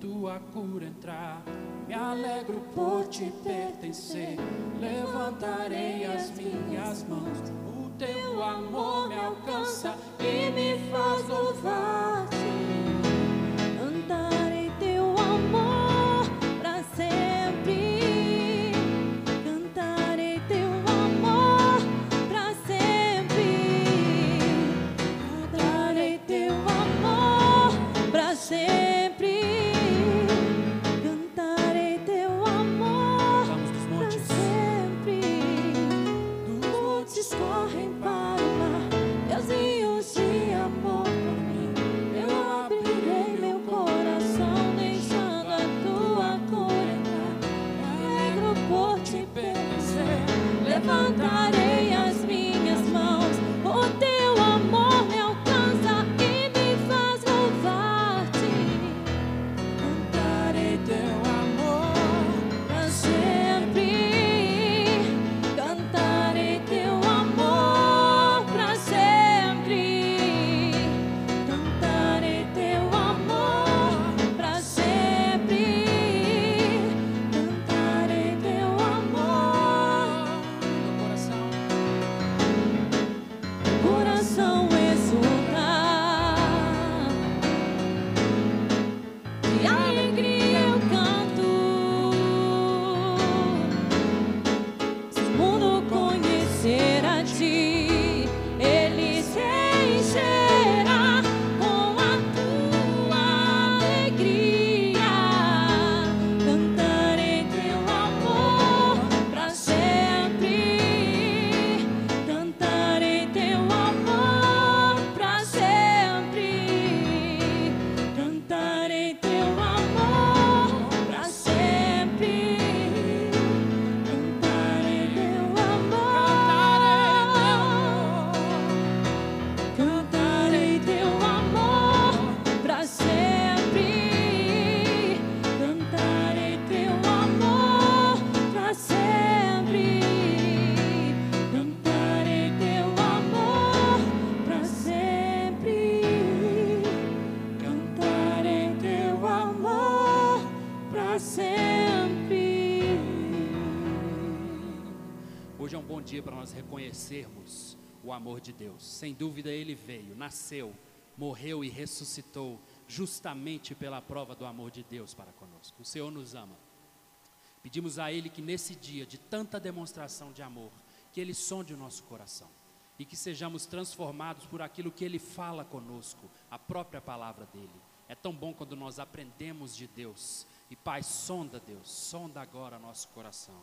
tua cura entrar. Me alegro por te pertencer. Levantarei as minhas mãos. O teu amor me alcança e me faz louvar-te. Reconhecermos o amor de Deus. Sem dúvida, Ele veio, nasceu, morreu e ressuscitou justamente pela prova do amor de Deus para conosco. O Senhor nos ama. Pedimos a Ele que nesse dia de tanta demonstração de amor, que Ele sonde o nosso coração e que sejamos transformados por aquilo que Ele fala conosco, a própria palavra dEle. É tão bom quando nós aprendemos de Deus. E Pai, sonda Deus, sonda agora nosso coração.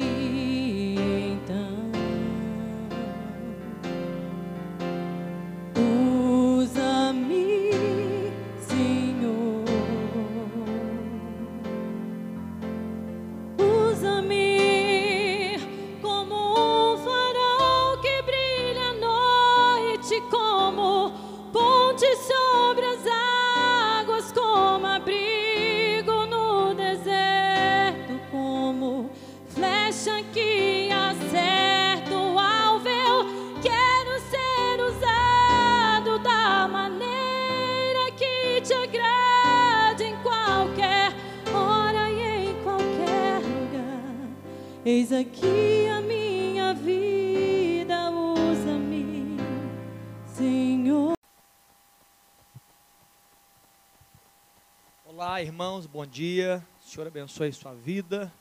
Irmãos, bom dia. O Senhor abençoe sua vida,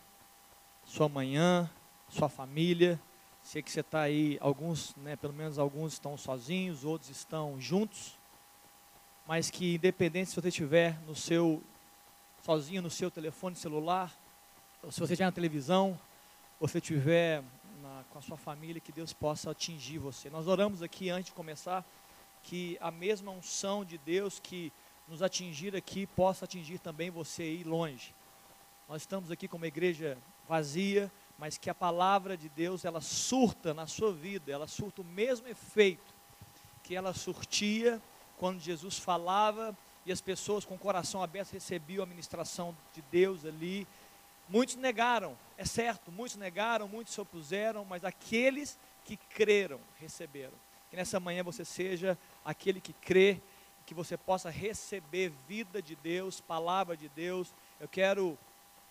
sua manhã, sua família. Sei que você está aí, alguns, né, pelo menos alguns estão sozinhos, outros estão juntos. Mas que independente se você estiver no seu sozinho no seu telefone celular, ou se você estiver na televisão, ou se estiver na- com a sua família, que Deus possa atingir você. Nós oramos aqui antes de começar que a mesma unção de Deus que nos atingir aqui possa atingir também você aí longe. Nós estamos aqui com uma igreja vazia, mas que a palavra de Deus ela surta na sua vida, ela surta o mesmo efeito que ela surtia quando Jesus falava e as pessoas com o coração aberto recebiam a ministração de Deus ali. Muitos negaram, é certo, muitos negaram, muitos se opuseram, mas aqueles que creram receberam. Que nessa manhã você seja aquele que crê, que você possa receber vida de Deus, palavra de Deus. Eu quero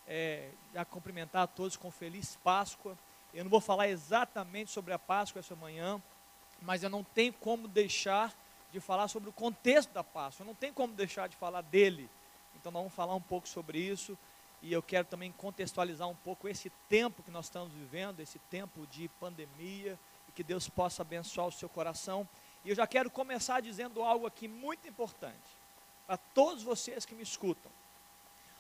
é, já cumprimentar a todos com feliz Páscoa. Eu não vou falar exatamente sobre a Páscoa essa manhã, mas eu não tenho como deixar de falar sobre o contexto da Páscoa. Eu não tenho como deixar de falar dele. Então nós vamos falar um pouco sobre isso e eu quero também contextualizar um pouco esse tempo que nós estamos vivendo, esse tempo de pandemia, e que Deus possa abençoar o seu coração. E eu já quero começar dizendo algo aqui muito importante para todos vocês que me escutam.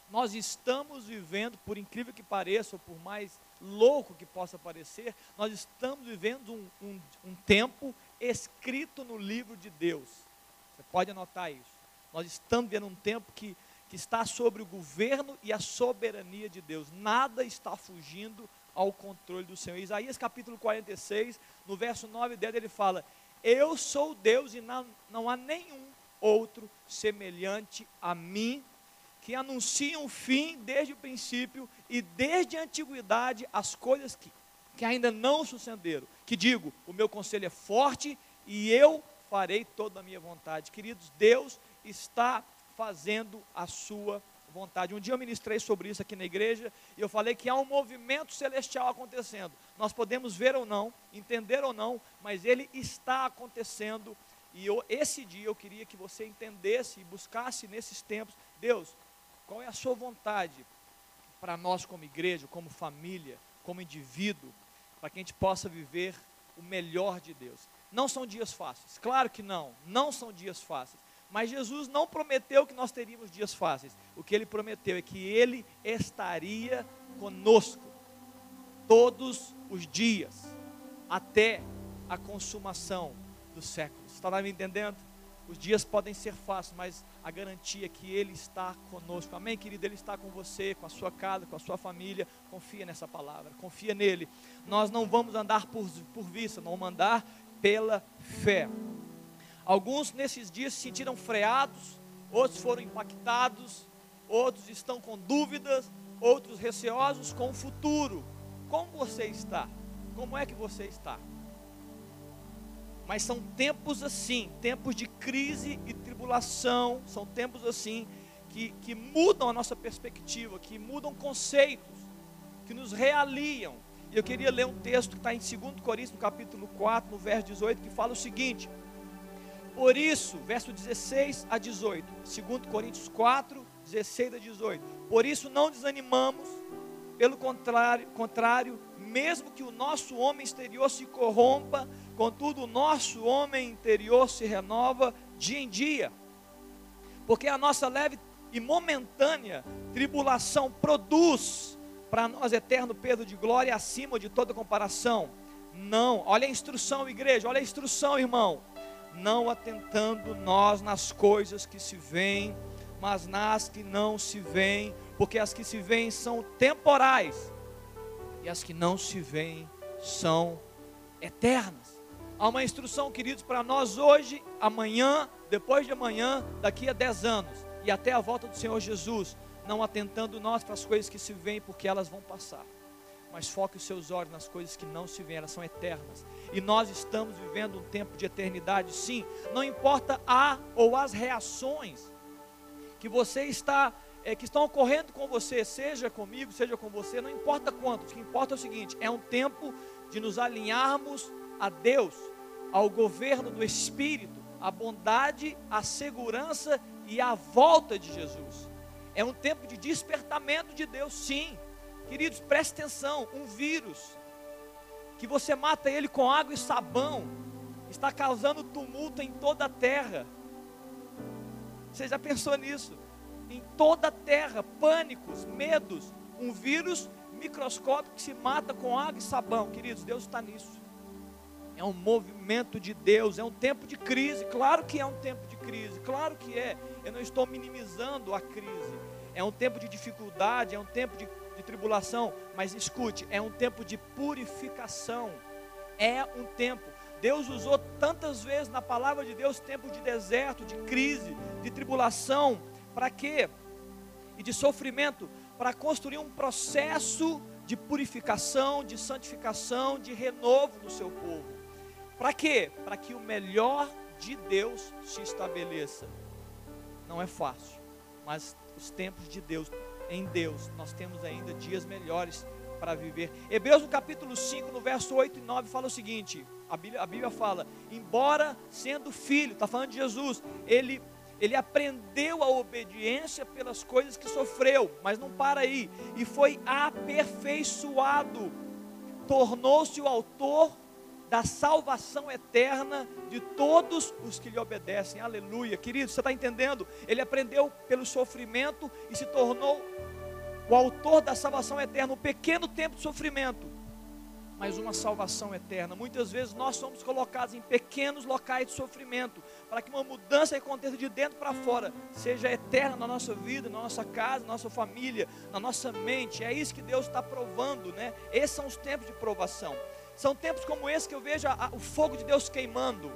Nós estamos vivendo, por incrível que pareça, ou por mais louco que possa parecer, nós estamos vivendo um, um, um tempo escrito no livro de Deus. Você pode anotar isso. Nós estamos vivendo um tempo que, que está sobre o governo e a soberania de Deus. Nada está fugindo ao controle do Senhor. Isaías capítulo 46, no verso 9 e 10, ele fala: Eu sou Deus e não, não há nenhum outro semelhante a mim que anunciam o fim desde o princípio e desde a antiguidade as coisas que, que ainda não sucederam. Que digo, o meu conselho é forte e eu farei toda a minha vontade. Queridos, Deus está fazendo a sua vontade. Um dia eu ministrei sobre isso aqui na igreja e eu falei que há um movimento celestial acontecendo. Nós podemos ver ou não, entender ou não, mas ele está acontecendo. E eu, esse dia eu queria que você entendesse e buscasse nesses tempos, Deus, qual é a sua vontade para nós como igreja, como família, como indivíduo, para que a gente possa viver o melhor de Deus. Não são dias fáceis, claro que não, não são dias fáceis. Mas Jesus não prometeu que nós teríamos dias fáceis. O que ele prometeu é que ele estaria conosco todos os dias, até a consumação dos séculos. Está me entendendo? Os dias podem ser fáceis, mas a garantia é que Ele está conosco. Amém, querido? Ele está com você, com a sua casa, com a sua família. Confia nessa palavra, confia nele. Nós não vamos andar por, por vista, não vamos andar pela fé. Alguns nesses dias se sentiram freados, outros foram impactados, outros estão com dúvidas, outros receosos com o futuro. Como você está? Como é que você está? Mas são tempos assim, tempos de crise e tribulação, são tempos assim que, que mudam a nossa perspectiva, que mudam conceitos, que nos realinham. E eu queria ler um texto que está em 2 Coríntios, no capítulo 4, no verso 18, que fala o seguinte: Por isso, verso 16 a 18, 2 Coríntios 4, 16 a 18. Por isso não desanimamos, pelo contrário, contrário, mesmo que o nosso homem exterior se corrompa, contudo o nosso homem interior se renova dia em dia. Porque a nossa leve e momentânea tribulação produz para nós eterno peso de glória acima de toda comparação. Não, olha a instrução, igreja, olha a instrução, irmão. Não atentando nós nas coisas que se veem, mas nas que não se veem, porque as que se veem são temporais e as que não se veem são eternas. Há uma instrução, queridos, para nós hoje, amanhã, depois de amanhã, daqui a dez anos e até a volta do Senhor Jesus, não atentando nós para as coisas que se veem, porque elas vão passar. Mas foque os seus olhos nas coisas que não se veem, elas são eternas. E nós estamos vivendo um tempo de eternidade, sim. Não importa a ou as reações que você está, é, que estão ocorrendo com você, seja comigo, seja com você, não importa quantos. O que importa é o seguinte: é um tempo de nos alinharmos a Deus, ao governo do Espírito, à bondade, à segurança e à volta de Jesus. É um tempo de despertamento de Deus, sim. Queridos, preste atenção: um vírus que você mata ele com água e sabão está causando tumulto em toda a terra. Você já pensou nisso? em toda a terra, pânicos, medos, um vírus microscópico que se mata com água e sabão. Queridos, Deus está nisso. É um movimento de Deus, é um tempo de crise. Claro que é um tempo de crise, claro que é. Eu não estou minimizando a crise. É um tempo de dificuldade, é um tempo de, de tribulação. Mas escute, é um tempo de purificação. É um tempo. Deus usou tantas vezes na palavra de Deus tempo de deserto, de crise, de tribulação. Para quê? E de sofrimento para construir um processo de purificação, de santificação, de renovo do seu povo. Para quê? Para que o melhor de Deus se estabeleça. Não é fácil, mas os tempos de Deus, em Deus, nós temos ainda dias melhores para viver. Hebreus no capítulo 5, no verso 8 e 9, fala o seguinte: a Bíblia, a Bíblia fala, embora sendo filho, está falando de Jesus, ele ele aprendeu a obediência pelas coisas que sofreu, mas não para aí, e foi aperfeiçoado, tornou-se o autor da salvação eterna de todos os que lhe obedecem. Aleluia, querido, você está entendendo? Ele aprendeu pelo sofrimento e se tornou o autor da salvação eterna, um pequeno tempo de sofrimento mas uma salvação eterna. Muitas vezes nós somos colocados em pequenos locais de sofrimento, para que uma mudança aconteça de dentro para fora seja eterna na nossa vida, na nossa casa, na nossa família, na nossa mente. É isso que Deus está provando, né? Esses são os tempos de provação. São tempos como esse que eu vejo a, a, o fogo de Deus queimando.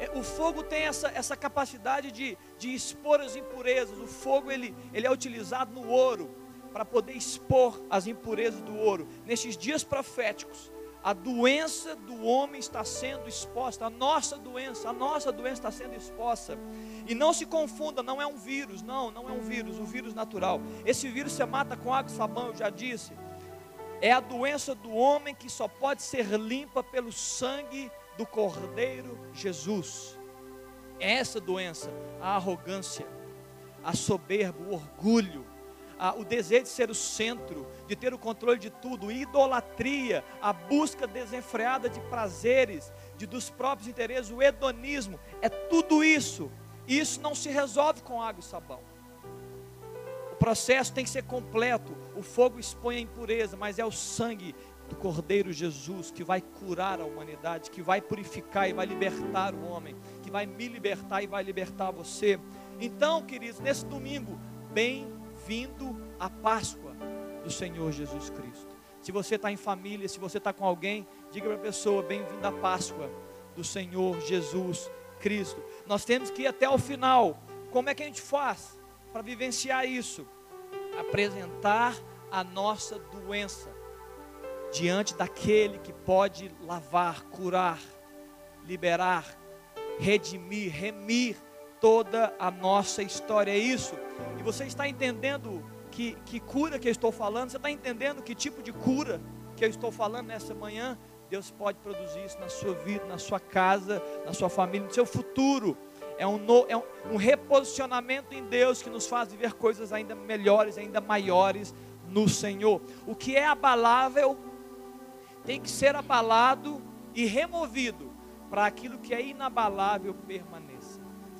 É, o fogo tem essa, essa capacidade de, de expor as impurezas. O fogo ele, ele é utilizado no ouro para poder expor as impurezas do ouro. Nesses dias proféticos, a doença do homem está sendo exposta, a nossa doença, a nossa doença está sendo exposta. E não se confunda, não é um vírus, não, não é um vírus, o vírus natural. Esse vírus você mata com água e sabão, eu já disse. É a doença do homem que só pode ser limpa pelo sangue do Cordeiro Jesus. É essa doença, a arrogância, a soberba, o orgulho, ah, o desejo de ser o centro, de ter o controle de tudo, idolatria, a busca desenfreada de prazeres, de dos próprios interesses, o hedonismo, é tudo isso. Isso não se resolve com água e sabão. Processo tem que ser completo. O fogo expõe a impureza, mas é o sangue do Cordeiro Jesus que vai curar a humanidade, que vai purificar e vai libertar o homem, que vai me libertar e vai libertar você. Então, queridos, nesse domingo, bem bem-vindo à Páscoa do Senhor Jesus Cristo. Se você está em família, se você está com alguém, diga para a pessoa: bem-vindo à Páscoa do Senhor Jesus Cristo. Nós temos que ir até o final. Como é que a gente faz para vivenciar isso? Apresentar a nossa doença diante daquele que pode lavar, curar, liberar, redimir, remir toda a nossa história. É isso. E você está entendendo que, que cura que eu estou falando? Você está entendendo que tipo de cura que eu estou falando nessa manhã? Deus pode produzir isso na sua vida, na sua casa, na sua família, no seu futuro. É um, no, é um, reposicionamento em Deus que nos faz viver coisas ainda melhores, ainda maiores no Senhor. O que é abalável tem que ser abalado e removido para aquilo que é inabalável permanecer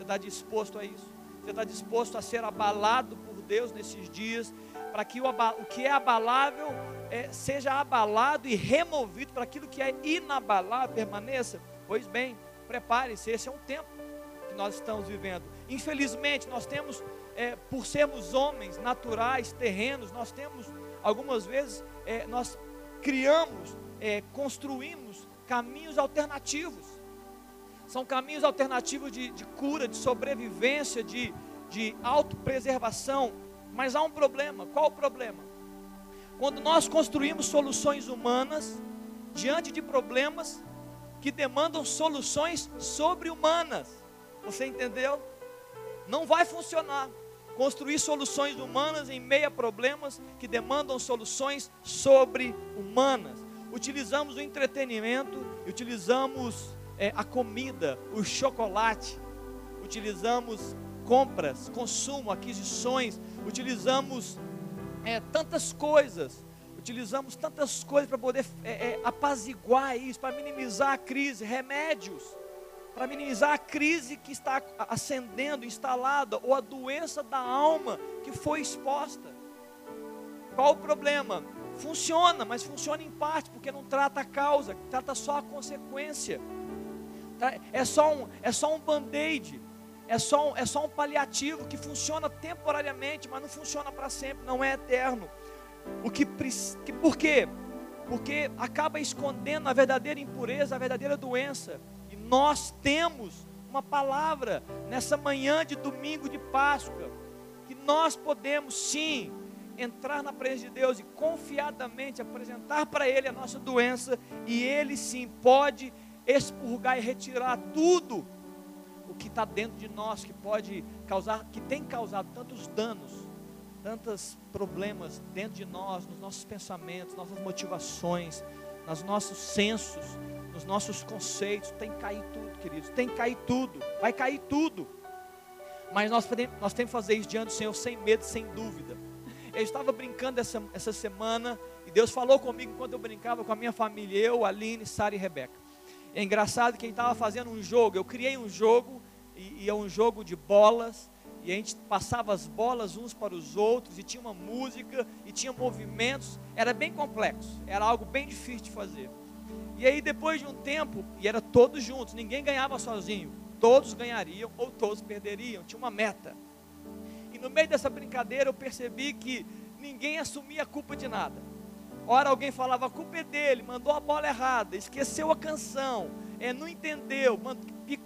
está disposto a isso? Você está disposto a ser abalado por Deus nesses dias, para que o, o que é abalável é, seja abalado e removido, para aquilo que é inabalável permaneça? Pois bem, prepare-se, esse é um tempo que nós estamos vivendo. Infelizmente, nós temos, é, por sermos homens naturais, terrenos, nós temos, algumas vezes, é, nós criamos, é, construímos caminhos alternativos são caminhos alternativos de, de cura, de sobrevivência, de, de autopreservação. Mas há um problema. Qual o problema? Quando nós construímos soluções humanas diante de problemas que demandam soluções sobre-humanas. Você entendeu? Não vai funcionar. Construir soluções humanas em meio a problemas que demandam soluções sobre-humanas. Utilizamos o entretenimento, utilizamos é, a comida, o chocolate, utilizamos compras, consumo, aquisições, utilizamos é, tantas coisas, utilizamos tantas coisas para poder é, é, apaziguar isso, para minimizar a crise, remédios. Para minimizar a crise que está acendendo, instalada, ou a doença da alma que foi exposta. Qual o problema? Funciona, mas funciona em parte, porque não trata a causa, trata só a consequência. Tá? É só um, é só um band-aid, é só um, é só um paliativo que funciona temporariamente, mas não funciona para sempre, não é eterno. O que, que por quê? Porque acaba escondendo a verdadeira impureza, a verdadeira doença. Nós temos uma palavra nessa manhã de domingo de Páscoa, que nós podemos sim entrar na presença de Deus e confiadamente apresentar para Ele a nossa doença, e Ele sim pode expurgar e retirar tudo o que está dentro de nós que pode causar, que tem causado tantos danos, tantos problemas dentro de nós, nos nossos pensamentos, nossas motivações, nos nossos sensos, nos nossos conceitos, tem que cair tudo, queridos, tem que cair tudo, vai cair tudo. Mas nós, nós temos que fazer isso diante do Senhor sem medo, sem dúvida. Eu estava brincando essa, essa semana e Deus falou comigo enquanto eu brincava com a minha família, eu, Aline, Sara e Rebeca. É engraçado que a gente estava fazendo um jogo, eu criei um jogo, e, e é um jogo de bolas, e a gente passava as bolas uns para os outros, e tinha uma música, e tinha movimentos, era bem complexo, era algo bem difícil de fazer. E aí depois de um tempo, e era todos juntos, ninguém ganhava sozinho, todos ganhariam ou todos perderiam, tinha uma meta no meio dessa brincadeira eu percebi que ninguém assumia a culpa de nada. Ora alguém falava, a culpa é dele, mandou a bola errada, esqueceu a canção, é, não entendeu,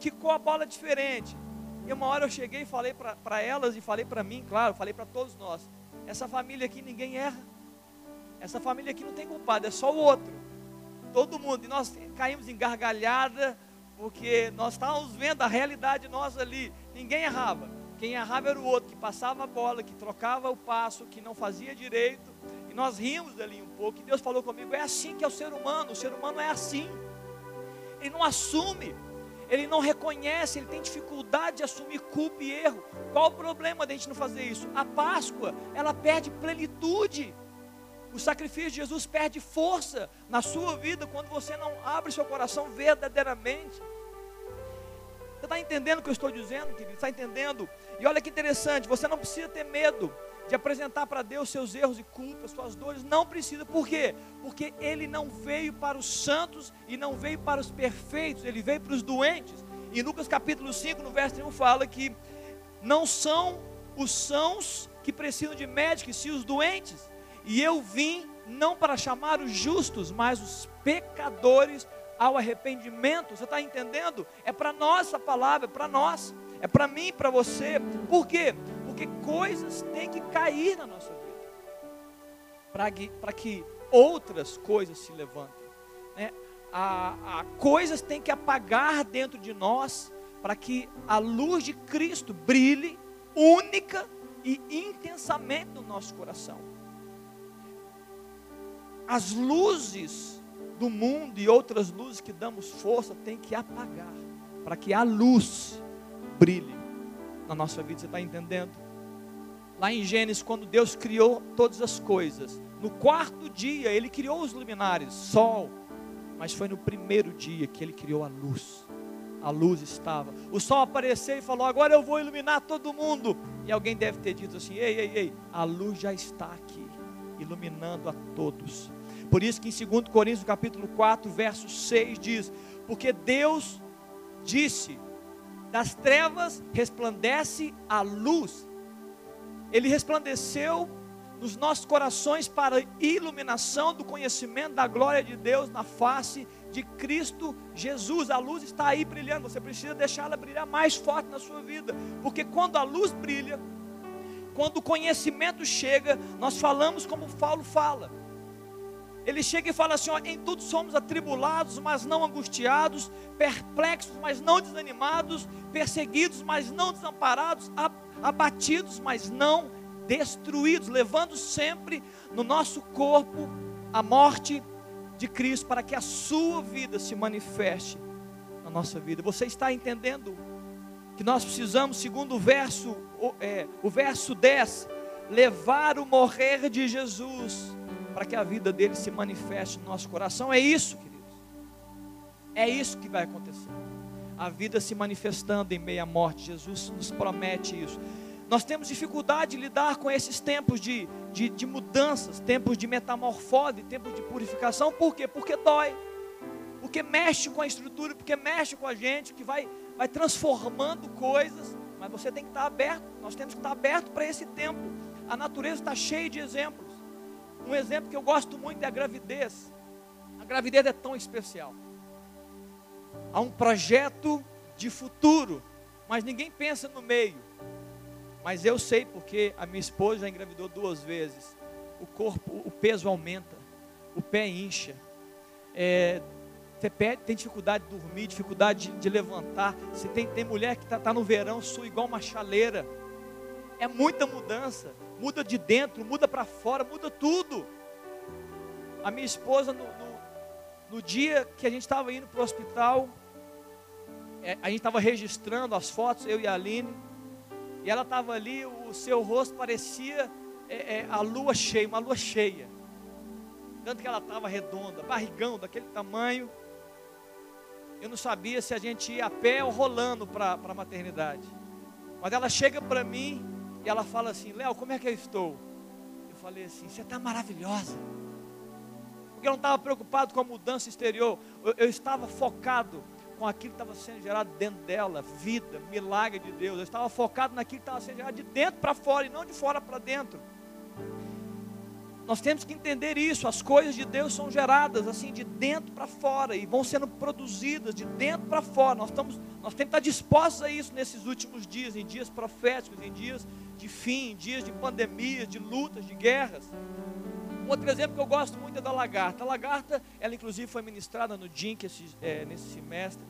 quicou a bola diferente. E uma hora eu cheguei e falei para elas e falei para mim, claro, falei para todos nós. Essa família aqui ninguém erra. Essa família aqui não tem culpado, é só o outro. Todo mundo. E nós caímos em gargalhada, porque nós estávamos vendo a realidade nossa ali. Ninguém errava. Quem errava era o outro, que passava a bola, que trocava o passo, que não fazia direito. E nós rimos ali um pouco. E Deus falou comigo: é assim que é o ser humano. O ser humano é assim. Ele não assume, ele não reconhece, ele tem dificuldade de assumir culpa e erro. Qual o problema de a gente não fazer isso? A Páscoa, ela perde plenitude. O sacrifício de Jesus perde força na sua vida quando você não abre seu coração verdadeiramente. Você está entendendo o que eu estou dizendo, querido? Está entendendo? E olha que interessante, você não precisa ter medo de apresentar para Deus seus erros e culpas, suas dores. Não precisa, por quê? Porque Ele não veio para os santos e não veio para os perfeitos, Ele veio para os doentes. Em Lucas capítulo 5, no verso 1, fala que não são os sãos que precisam de médicos, sim os doentes. E eu vim não para chamar os justos, mas os pecadores ao arrependimento. Você está entendendo? É para nós essa palavra, é para nós, é para mim, para você. Por quê? Porque coisas têm que cair na nossa vida para que outras coisas se levantem. Né? A, a, coisas têm que apagar dentro de nós para que a luz de Cristo brilhe única e intensamente no nosso coração. As luzes do mundo e outras luzes que damos força tem que apagar, para que a luz brilhe na nossa vida. Você está entendendo? Lá em Gênesis, quando Deus criou todas as coisas, no quarto dia Ele criou os luminares, sol, mas foi no primeiro dia que Ele criou a luz. A luz estava. O sol apareceu e falou: Agora eu vou iluminar todo mundo. E alguém deve ter dito assim: Ei, ei, ei, a luz já está aqui, iluminando a todos. Por isso que em 2 Coríntios capítulo 4, verso 6 diz: Porque Deus disse: Das trevas resplandece a luz. Ele resplandeceu nos nossos corações para iluminação do conhecimento da glória de Deus na face de Cristo Jesus. A luz está aí brilhando, você precisa deixá-la brilhar mais forte na sua vida, porque quando a luz brilha, quando o conhecimento chega, nós falamos como Paulo fala. Ele chega e fala assim: ó, em tudo somos atribulados, mas não angustiados, perplexos, mas não desanimados, perseguidos, mas não desamparados, abatidos, mas não destruídos, levando sempre no nosso corpo a morte de Cristo, para que a sua vida se manifeste na nossa vida. Você está entendendo que nós precisamos, segundo o verso, é, o verso 10, levar o morrer de Jesus para que a vida dele se manifeste no nosso coração. É isso, queridos. É isso que vai acontecer. a vida se manifestando em meio à morte. Jesus nos promete isso. Nós temos dificuldade de lidar com esses tempos de, de, de mudanças, tempos de metamorfose, tempos de purificação. Por quê? Porque dói. Porque mexe com a estrutura, porque mexe com a gente, que vai, vai transformando coisas. Mas você tem que estar aberto. Nós temos que estar aberto para esse tempo. A natureza está cheia de exemplos. Um exemplo que eu gosto muito é a gravidez. A gravidez é tão especial. Há um projeto de futuro, mas ninguém pensa no meio. Mas eu sei porque a minha esposa já engravidou duas vezes. O corpo, o peso aumenta, o pé incha. É, você tem dificuldade de dormir, dificuldade de, de levantar. Você tem, tem mulher que está tá no verão, sua igual uma chaleira. É muita mudança. Muda de dentro, muda para fora, muda tudo. A minha esposa, no, no, no dia que a gente estava indo para o hospital, é, a gente estava registrando as fotos, eu e a Aline. E ela estava ali, o seu rosto parecia é, é, a lua cheia, uma lua cheia. Tanto que ela estava redonda, barrigão daquele tamanho. Eu não sabia se a gente ia a pé ou rolando para a maternidade. Mas ela chega para mim e ela fala assim: Léo, como é que eu estou? Eu falei assim: você está maravilhosa. Porque eu não estava preocupado com a mudança exterior, eu, eu estava focado com aquilo que estava sendo gerado dentro dela, vida, milagre de Deus. Eu estava focado naquilo que estava sendo gerado de dentro para fora e não de fora para dentro. Nós temos que entender isso. As coisas de Deus são geradas assim de dentro para fora e vão sendo produzidas de dentro para fora. Nós, estamos, nós temos que estar dispostos a isso nesses últimos dias, em dias proféticos, em dias de fim, dias de pandemia, de lutas, de guerras. Um outro exemplo que eu gosto muito é da lagarta. A lagarta, ela inclusive foi ministrada no DINC é, nesse semestre.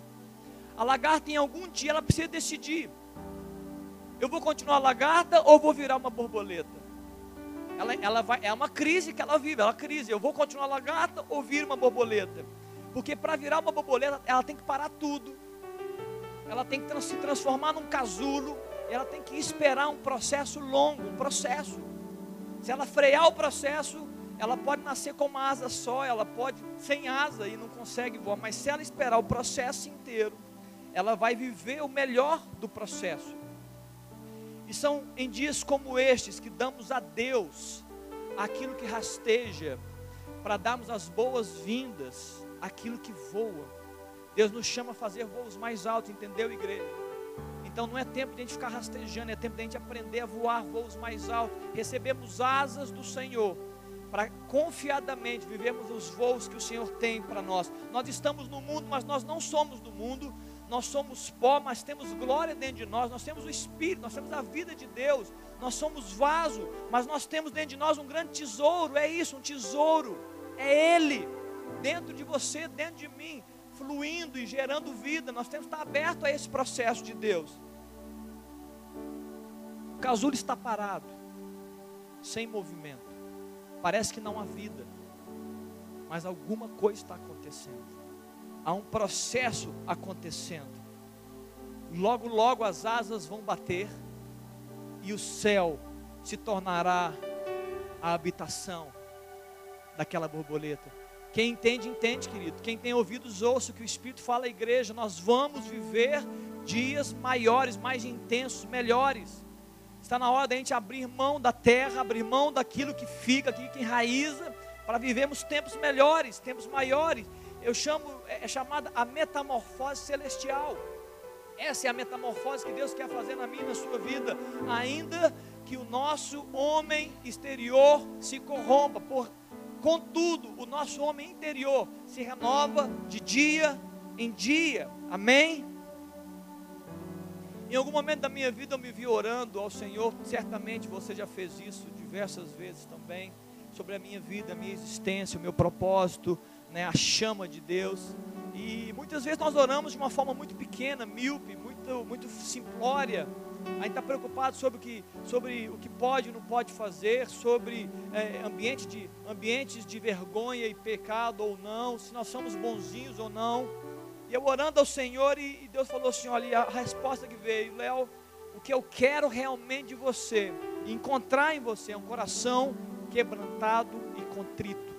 A lagarta, em algum dia, ela precisa decidir: eu vou continuar lagarta ou vou virar uma borboleta? Ela, ela vai, é uma crise que ela vive, é uma crise. Eu vou continuar lagarta ou vir uma borboleta? Porque para virar uma borboleta, ela tem que parar tudo. Ela tem que se transformar num casulo. Ela tem que esperar um processo longo, um processo. Se ela frear o processo, ela pode nascer com uma asa só, ela pode sem asa e não consegue voar, mas se ela esperar o processo inteiro, ela vai viver o melhor do processo. E são em dias como estes que damos a Deus aquilo que rasteja, para darmos as boas-vindas àquilo que voa. Deus nos chama a fazer voos mais altos, entendeu, igreja? Então não é tempo de a gente ficar rastejando, é tempo de a gente aprender a voar voos mais altos. Recebemos asas do Senhor para confiadamente vivermos os voos que o Senhor tem para nós. Nós estamos no mundo, mas nós não somos do mundo. Nós somos pó, mas temos glória dentro de nós. Nós temos o Espírito, nós temos a vida de Deus. Nós somos vaso, mas nós temos dentro de nós um grande tesouro. É isso, um tesouro. É Ele dentro de você, dentro de mim, fluindo e gerando vida. Nós temos que estar aberto a esse processo de Deus. O casulo está parado, sem movimento. Parece que não há vida, mas alguma coisa está acontecendo. Há um processo acontecendo. Logo, logo as asas vão bater e o céu se tornará a habitação daquela borboleta. Quem entende, entende, querido. Quem tem ouvidos, ouça o que o Espírito fala à igreja. Nós vamos viver dias maiores, mais intensos, melhores. Está na hora da gente abrir mão da terra, abrir mão daquilo que fica, aquilo que enraiza, para vivermos tempos melhores, tempos maiores. Eu chamo, é, é chamada a metamorfose celestial. Essa é a metamorfose que Deus quer fazer na minha e na sua vida, ainda que o nosso homem exterior se corrompa, por, contudo, o nosso homem interior se renova de dia em dia. Amém? Em algum momento da minha vida eu me vi orando ao Senhor, certamente você já fez isso diversas vezes também, sobre a minha vida, a minha existência, o meu propósito, né, a chama de Deus. E muitas vezes nós oramos de uma forma muito pequena, míope, muito, muito simplória. A gente está preocupado sobre o, que, sobre o que pode e não pode fazer, sobre é, ambiente de, ambientes de vergonha e pecado ou não, se nós somos bonzinhos ou não. E eu orando ao Senhor, e, e Deus falou assim: olha, a resposta que veio, Léo, o que eu quero realmente de você, encontrar em você, é um coração quebrantado e contrito.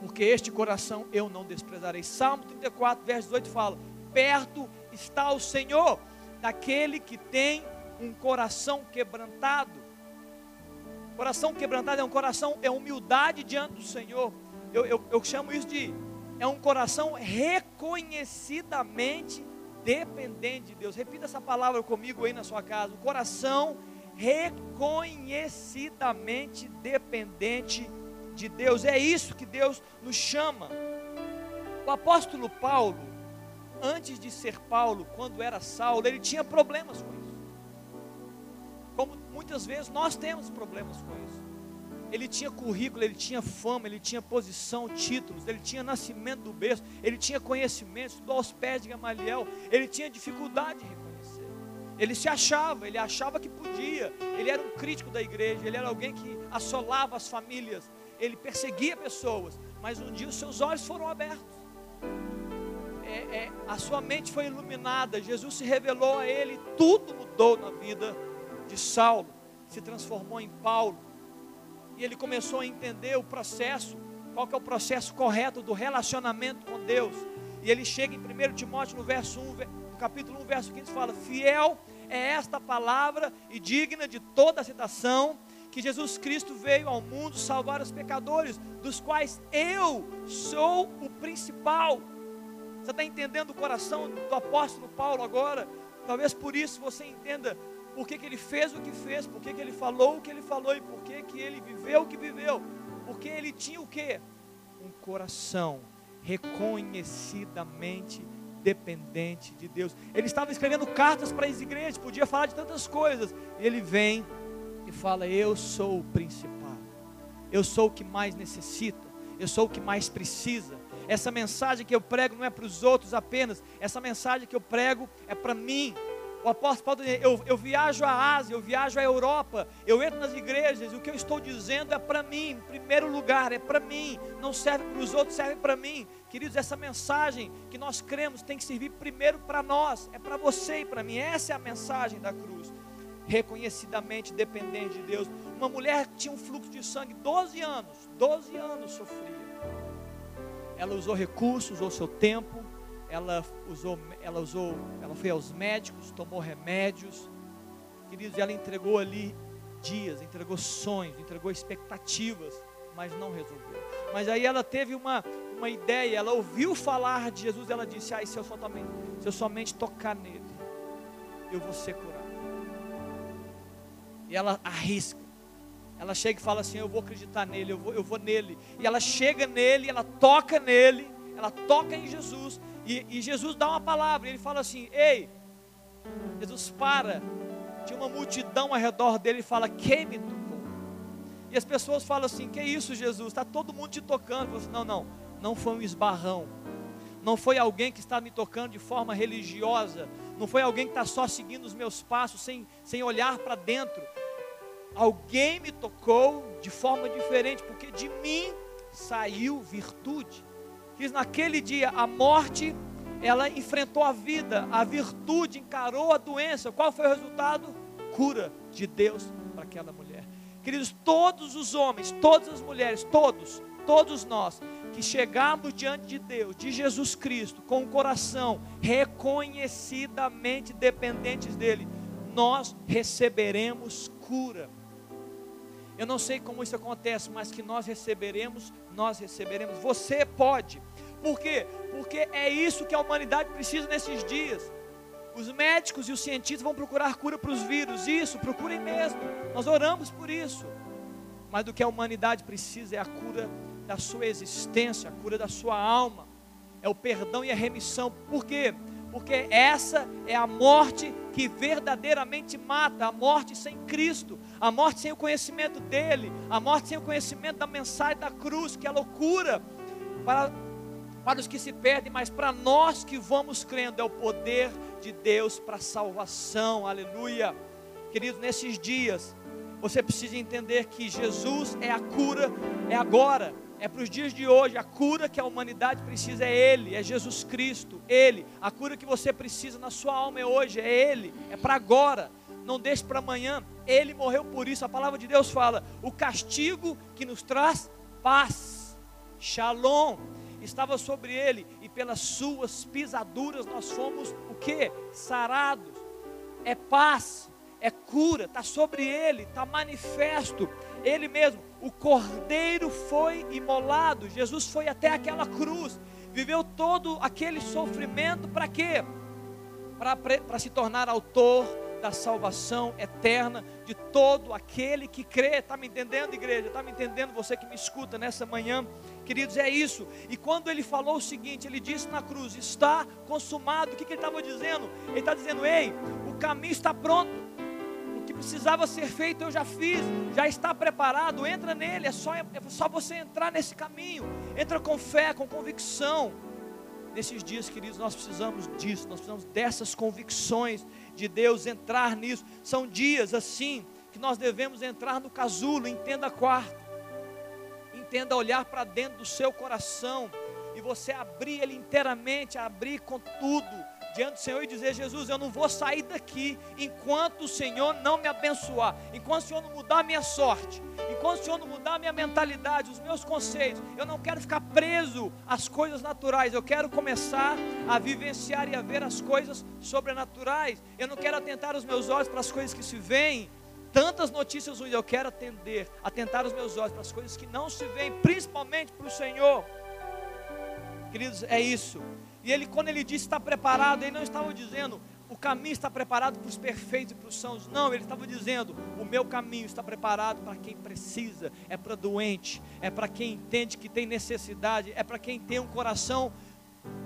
Porque este coração eu não desprezarei. Salmo 34, verso 18 fala: perto está o Senhor, daquele que tem um coração quebrantado. Coração quebrantado é um coração, é humildade diante do Senhor. Eu, eu, eu chamo isso de é um coração reconhecidamente dependente de Deus. Repita essa palavra comigo aí na sua casa. O coração reconhecidamente dependente de Deus. É isso que Deus nos chama. O apóstolo Paulo, antes de ser Paulo, quando era Saulo, ele tinha problemas com isso. Como muitas vezes nós temos problemas com isso. Ele tinha currículo, ele tinha fama, ele tinha posição, títulos, ele tinha nascimento do berço, ele tinha conhecimento, estudou aos pés de Gamaliel, ele tinha dificuldade de reconhecer. Ele se achava, ele achava que podia, ele era um crítico da igreja, ele era alguém que assolava as famílias, ele perseguia pessoas, mas um dia os seus olhos foram abertos. É, a sua mente foi iluminada, Jesus se revelou a ele, tudo mudou na vida de Saulo, se transformou em Paulo. E ele começou a entender o processo, qual que é o processo correto do relacionamento com Deus. E ele chega em 1 Timóteo no verso 1, no capítulo 1, verso 15, fala: Fiel é esta palavra e digna de toda a citação, que Jesus Cristo veio ao mundo salvar os pecadores, dos quais eu sou o principal. Você está entendendo o coração do apóstolo Paulo agora? Talvez por isso você entenda por que, que ele fez o que fez, por que, que ele falou o que ele falou e por que, que ele viveu o que viveu. Porque ele tinha o que? Um coração reconhecidamente dependente de Deus. Ele estava escrevendo cartas para as igrejas, podia falar de tantas coisas. Ele vem e fala: Eu sou o principal, eu sou o que mais necessita, eu sou o que mais precisa. Essa mensagem que eu prego não é para os outros apenas, essa mensagem que eu prego é para mim. O apóstolo Paulo diz, eu, eu viajo à Ásia, eu viajo à Europa, eu entro nas igrejas, e o que eu estou dizendo é para mim, em primeiro lugar, é para mim, não serve para os outros, serve para mim. Queridos, essa mensagem que nós cremos tem que servir primeiro para nós, é para você e para mim, essa é a mensagem da cruz. Reconhecidamente dependente de Deus. Uma mulher que tinha um fluxo de sangue 12 anos, 12 anos sofria. Ela usou recursos, usou seu tempo, ela usou, ela usou, ela foi aos médicos, tomou remédios. Queridos, ela entregou ali dias, entregou sonhos, entregou expectativas, mas não resolveu. Mas aí ela teve uma, uma ideia, ela ouviu falar de Jesus, ela disse: "Ai, se eu somente, se eu somente tocar nele, eu vou ser curado". E ela arrisca. Ela chega e fala assim: Eu vou acreditar nele, eu vou, eu vou nele. E ela chega nele, ela toca nele, ela toca em Jesus. E, e Jesus dá uma palavra, ele fala assim: Ei, Jesus para. Tinha uma multidão ao redor dele e fala: Quem me tocou? E as pessoas falam assim: Que isso, Jesus? Está todo mundo te tocando. Assim, não, não, não foi um esbarrão. Não foi alguém que está me tocando de forma religiosa. Não foi alguém que está só seguindo os meus passos, sem, sem olhar para dentro. Alguém me tocou de forma diferente, porque de mim saiu virtude. Diz naquele dia a morte, ela enfrentou a vida, a virtude encarou a doença. Qual foi o resultado? Cura de Deus para aquela mulher. Queridos, todos os homens, todas as mulheres, todos, todos nós que chegamos diante de Deus, de Jesus Cristo, com o coração reconhecidamente dependentes dele, nós receberemos cura. Eu não sei como isso acontece, mas que nós receberemos, nós receberemos. Você pode. Por quê? Porque é isso que a humanidade precisa nesses dias. Os médicos e os cientistas vão procurar cura para os vírus. Isso, procurem mesmo. Nós oramos por isso. Mas do que a humanidade precisa é a cura da sua existência, a cura da sua alma. É o perdão e a remissão. Por quê? Porque essa é a morte que verdadeiramente mata, a morte sem Cristo, a morte sem o conhecimento dele, a morte sem o conhecimento da mensagem da cruz, que é loucura para, para os que se perdem, mas para nós que vamos crendo, é o poder de Deus para a salvação, aleluia. Queridos, nesses dias, você precisa entender que Jesus é a cura, é agora, é para os dias de hoje. A cura que a humanidade precisa é Ele, é Jesus Cristo, Ele. A cura que você precisa na sua alma é hoje, é Ele, é para agora. Não deixe para amanhã. Ele morreu por isso. A palavra de Deus fala: o castigo que nos traz paz, shalom. estava sobre ele, e pelas suas pisaduras nós fomos o que? Sarados. É paz, é cura, está sobre ele, está manifesto. Ele mesmo, o cordeiro foi imolado, Jesus foi até aquela cruz, viveu todo aquele sofrimento para quê? Para se tornar autor da salvação eterna de todo aquele que crê. Está me entendendo, igreja? Está me entendendo você que me escuta nessa manhã? Queridos, é isso. E quando ele falou o seguinte, ele disse na cruz: Está consumado. O que, que ele estava dizendo? Ele está dizendo: Ei, o caminho está pronto. O que precisava ser feito eu já fiz, já está preparado. Entra nele, é só, é só você entrar nesse caminho. Entra com fé, com convicção. Nesses dias, queridos, nós precisamos disso, nós precisamos dessas convicções de Deus, entrar nisso. São dias assim que nós devemos entrar no casulo, entenda a quarta. Entenda olhar para dentro do seu coração e você abrir ele inteiramente, abrir com tudo diante do Senhor e dizer: Jesus, eu não vou sair daqui enquanto o Senhor não me abençoar, enquanto o Senhor não mudar a minha sorte, enquanto o Senhor não mudar a minha mentalidade, os meus conceitos. Eu não quero ficar preso às coisas naturais, eu quero começar a vivenciar e a ver as coisas sobrenaturais. Eu não quero atentar os meus olhos para as coisas que se veem. Tantas notícias ruins, eu quero atender, atentar os meus olhos para as coisas que não se veem, principalmente para o Senhor. Queridos, é isso. E ele, quando ele disse está preparado, ele não estava dizendo o caminho está preparado para os perfeitos e para os sãos. Não, ele estava dizendo: o meu caminho está preparado para quem precisa, é para doente, é para quem entende que tem necessidade, é para quem tem um coração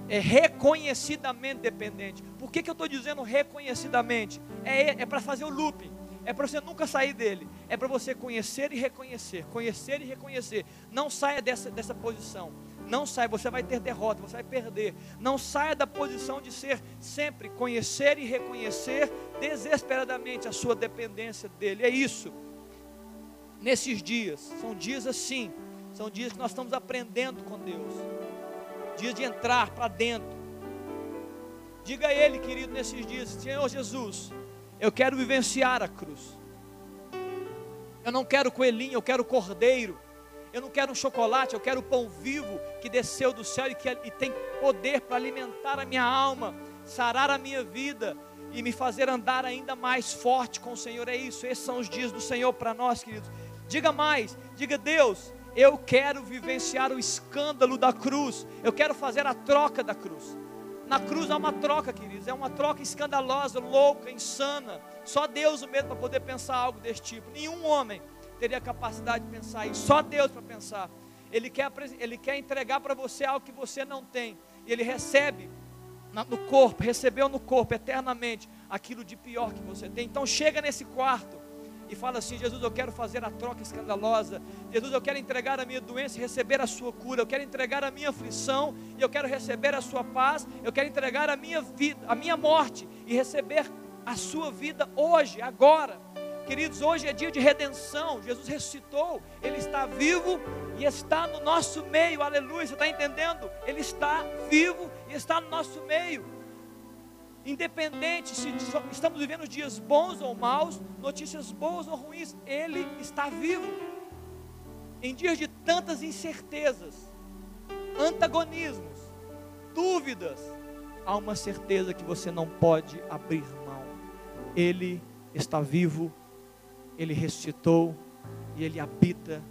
é, reconhecidamente dependente. Por que, que eu estou dizendo reconhecidamente? É, é para fazer o looping. É para você nunca sair dele. É para você conhecer e reconhecer. Conhecer e reconhecer. Não saia dessa, dessa posição. Não saia, você vai ter derrota, você vai perder. Não saia da posição de ser sempre conhecer e reconhecer desesperadamente a sua dependência dele. É isso. Nesses dias, são dias assim, são dias que nós estamos aprendendo com Deus. Dias de entrar para dentro. Diga a ele, querido, nesses dias, Senhor Jesus, eu quero vivenciar a cruz. Eu não quero coelhinho, eu quero cordeiro. Eu não quero um chocolate, eu quero o pão vivo que desceu do céu e que e tem poder para alimentar a minha alma, sarar a minha vida e me fazer andar ainda mais forte com o Senhor. É isso, esses são os dias do Senhor para nós, queridos. Diga mais, diga Deus, eu quero vivenciar o escândalo da cruz, eu quero fazer a troca da cruz. Na cruz há uma troca, queridos, é uma troca escandalosa, louca, insana. Só Deus o mesmo para poder pensar algo desse tipo. Nenhum homem teria capacidade de pensar isso, só Deus para pensar. Ele quer, ele quer entregar para você algo que você não tem, e ele recebe no corpo, recebeu no corpo eternamente aquilo de pior que você tem. Então chega nesse quarto e fala assim: Jesus, eu quero fazer a troca escandalosa. Jesus, eu quero entregar a minha doença e receber a sua cura. Eu quero entregar a minha aflição e eu quero receber a sua paz. Eu quero entregar a minha vida, a minha morte e receber a sua vida hoje, agora. Queridos, hoje é dia de redenção. Jesus ressuscitou, Ele está vivo e está no nosso meio. Aleluia, você está entendendo? Ele está vivo e está no nosso meio. Independente se estamos vivendo dias bons ou maus, notícias boas ou ruins, Ele está vivo. Em dias de tantas incertezas, antagonismos, dúvidas, há uma certeza que você não pode abrir mão. Ele está vivo ele ressuscitou e Ele habita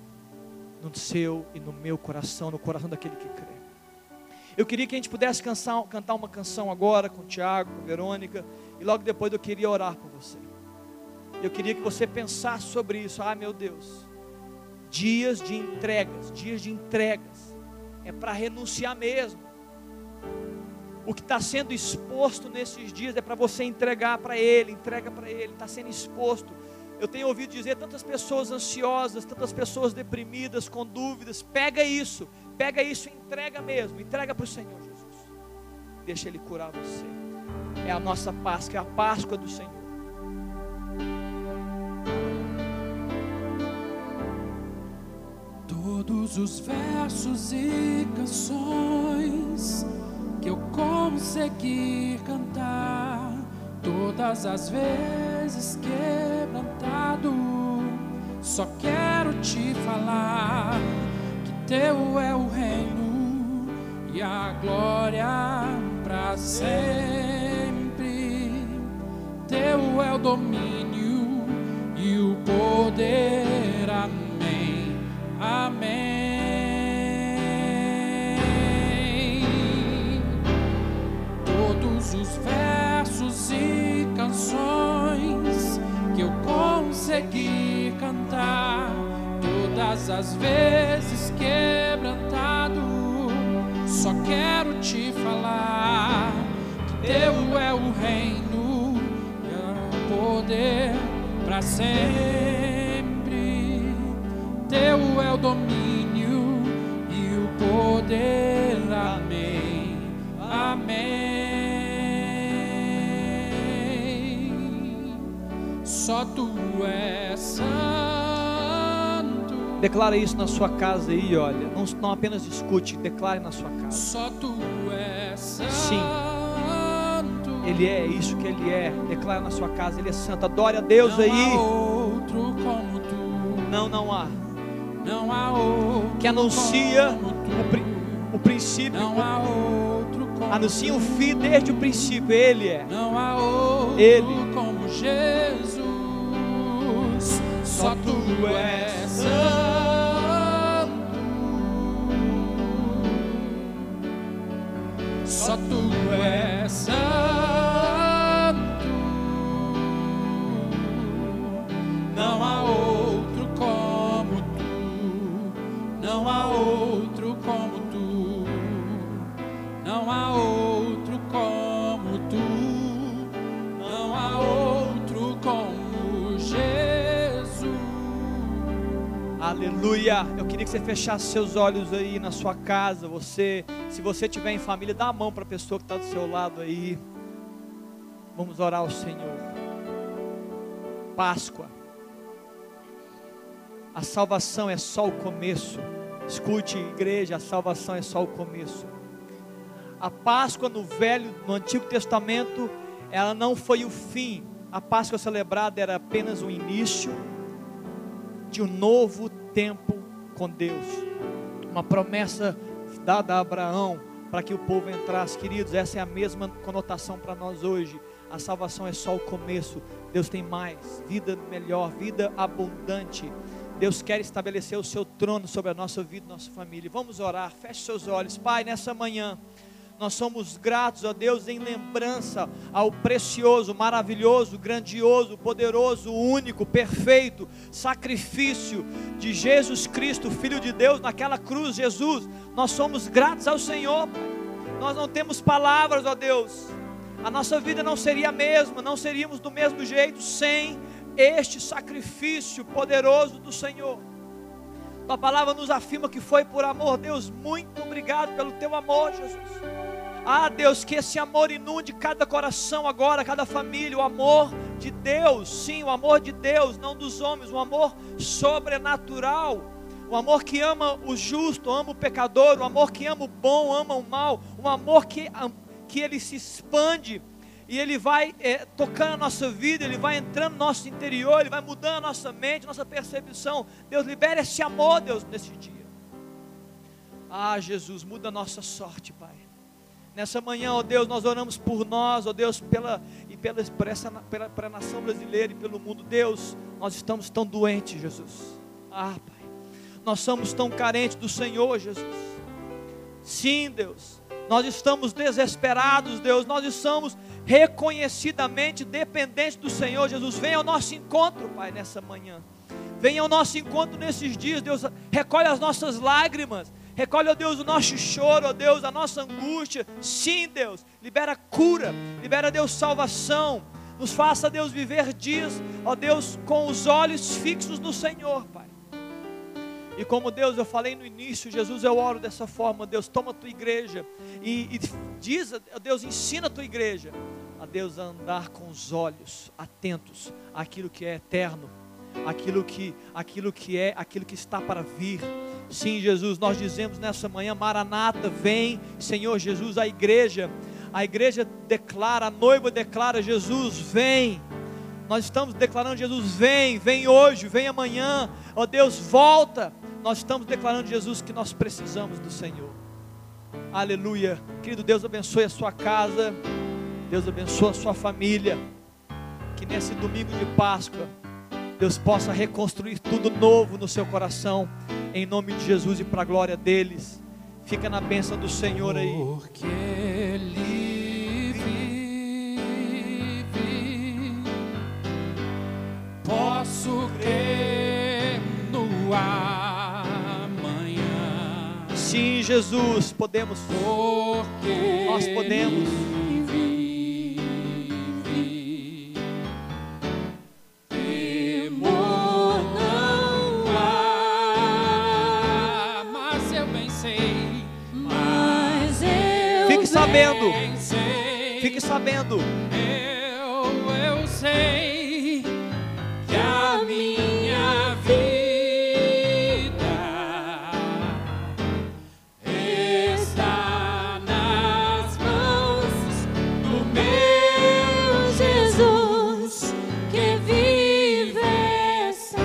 no seu e no meu coração, no coração daquele que crê. Eu queria que a gente pudesse cantar, uma canção agora com o Tiago, com a Verônica, e logo depois eu queria orar por você. Eu queria que você pensasse sobre isso. Ah, meu Deus, dias de entregas, dias de entregas, é para renunciar mesmo. O que está sendo exposto nesses dias é para você entregar para Ele, entrega para Ele, está sendo exposto eu tenho ouvido dizer tantas pessoas ansiosas, tantas pessoas deprimidas, com dúvidas. Pega isso, pega isso e entrega mesmo, entrega para o Senhor Jesus. Deixa Ele curar você. É a nossa Páscoa, é a Páscoa do Senhor. Todos os versos e canções que eu consegui cantar, todas as vezes quebrantado só quero te falar que teu é o reino, e a glória para sempre. Teu é o domínio e o poder. Cantar, todas as vezes quebrantado, só quero te falar que teu é o reino e o poder para sempre. Teu é o domínio e o poder. Amém. Amém. Só tu és santo. Declara isso na sua casa aí, olha. Não, não apenas escute, declare na sua casa. Só tu és santo. Sim. Ele é isso que ele é. Declara na sua casa, ele é santo. Adore a Deus não aí. há outro como tu. Não, não há. Não há outro. Que anuncia como tu. o, pri- o princípio. Não há outro como Anuncia o fim desde o princípio. Ele é. Não há outro Ele. como Jesus. Só tu és santo. Só tu és santo. Não há Aleluia. Eu queria que você fechasse seus olhos aí na sua casa. Você, se você tiver em família, dá a mão para a pessoa que está do seu lado aí. Vamos orar ao Senhor. Páscoa. A salvação é só o começo. Escute, igreja, a salvação é só o começo. A Páscoa no Velho, no Antigo Testamento, ela não foi o fim. A Páscoa celebrada era apenas o início de um novo tempo com Deus. Uma promessa dada a Abraão para que o povo entrasse, queridos. Essa é a mesma conotação para nós hoje. A salvação é só o começo. Deus tem mais, vida melhor, vida abundante. Deus quer estabelecer o seu trono sobre a nossa vida, nossa família. Vamos orar. Feche seus olhos, Pai, nessa manhã. Nós somos gratos a Deus em lembrança ao precioso, maravilhoso, grandioso, poderoso, único, perfeito sacrifício de Jesus Cristo, Filho de Deus, naquela cruz, Jesus. Nós somos gratos ao Senhor. Nós não temos palavras, ó Deus. A nossa vida não seria a mesma, não seríamos do mesmo jeito sem este sacrifício poderoso do Senhor. Tua palavra nos afirma que foi por amor, Deus. Muito obrigado pelo teu amor, Jesus. Ah, Deus, que esse amor inunde cada coração agora, cada família, o amor de Deus, sim, o amor de Deus, não dos homens, o amor sobrenatural, o amor que ama o justo, ama o pecador, o amor que ama o bom, ama o mal, o amor que, que ele se expande e ele vai é, tocando a nossa vida, ele vai entrando no nosso interior, ele vai mudando a nossa mente, nossa percepção. Deus, libera esse amor, Deus, nesse dia. Ah, Jesus, muda a nossa sorte, Pai. Nessa manhã, ó Deus, nós oramos por nós, ó Deus, pela, e pela, por essa, pela, pela nação brasileira e pelo mundo. Deus, nós estamos tão doentes, Jesus. Ah, Pai, nós somos tão carentes do Senhor, Jesus. Sim, Deus, nós estamos desesperados, Deus, nós estamos reconhecidamente dependentes do Senhor, Jesus. Venha ao nosso encontro, Pai, nessa manhã. Venha ao nosso encontro nesses dias, Deus. Recolhe as nossas lágrimas. Recolhe, ó Deus, o nosso choro, ó Deus, a nossa angústia. Sim, Deus. Libera cura. Libera, Deus, salvação. Nos faça, Deus, viver dias, ó Deus, com os olhos fixos no Senhor, Pai. E como Deus, eu falei no início, Jesus, eu oro dessa forma, Deus, toma a tua igreja e, e diz, ó Deus, ensina a tua igreja a Deus a andar com os olhos atentos àquilo que é eterno, aquilo que, aquilo que é, aquilo que está para vir. Sim, Jesus, nós dizemos nessa manhã, Maranata, vem, Senhor Jesus, a igreja, a igreja declara, a noiva declara, Jesus, vem. Nós estamos declarando, Jesus, vem, vem hoje, vem amanhã, ó Deus, volta. Nós estamos declarando, Jesus, que nós precisamos do Senhor. Aleluia. Querido Deus abençoe a sua casa. Deus abençoe a sua família. Que nesse domingo de Páscoa, Deus possa reconstruir tudo novo no seu coração. Em nome de Jesus e para a glória deles. Fica na bênção do Senhor aí. Porque Ele vive, posso crer no amanhã. Sim, Jesus, podemos. Porque Nós podemos. Sabendo. eu, eu sei que a minha vida está nas mãos do meu Jesus que vive está.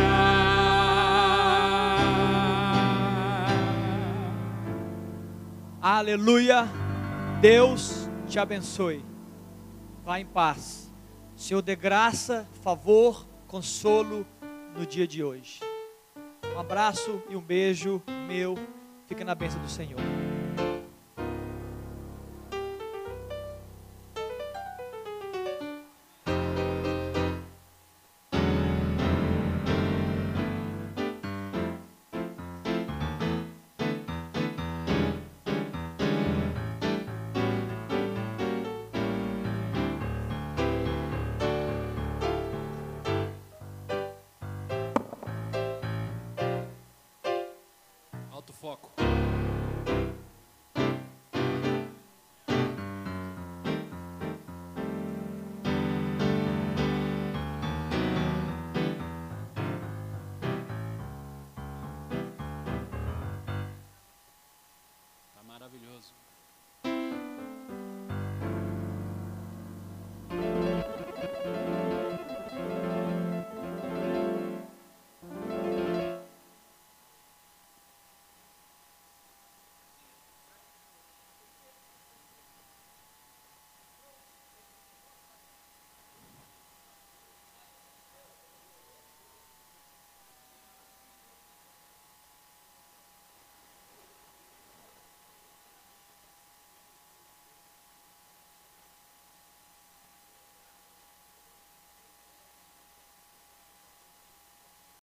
Aleluia. Deus te abençoe. Vá em paz. Senhor dê graça, favor, consolo no dia de hoje. Um abraço e um beijo meu. Fica na bênção do Senhor. Foco.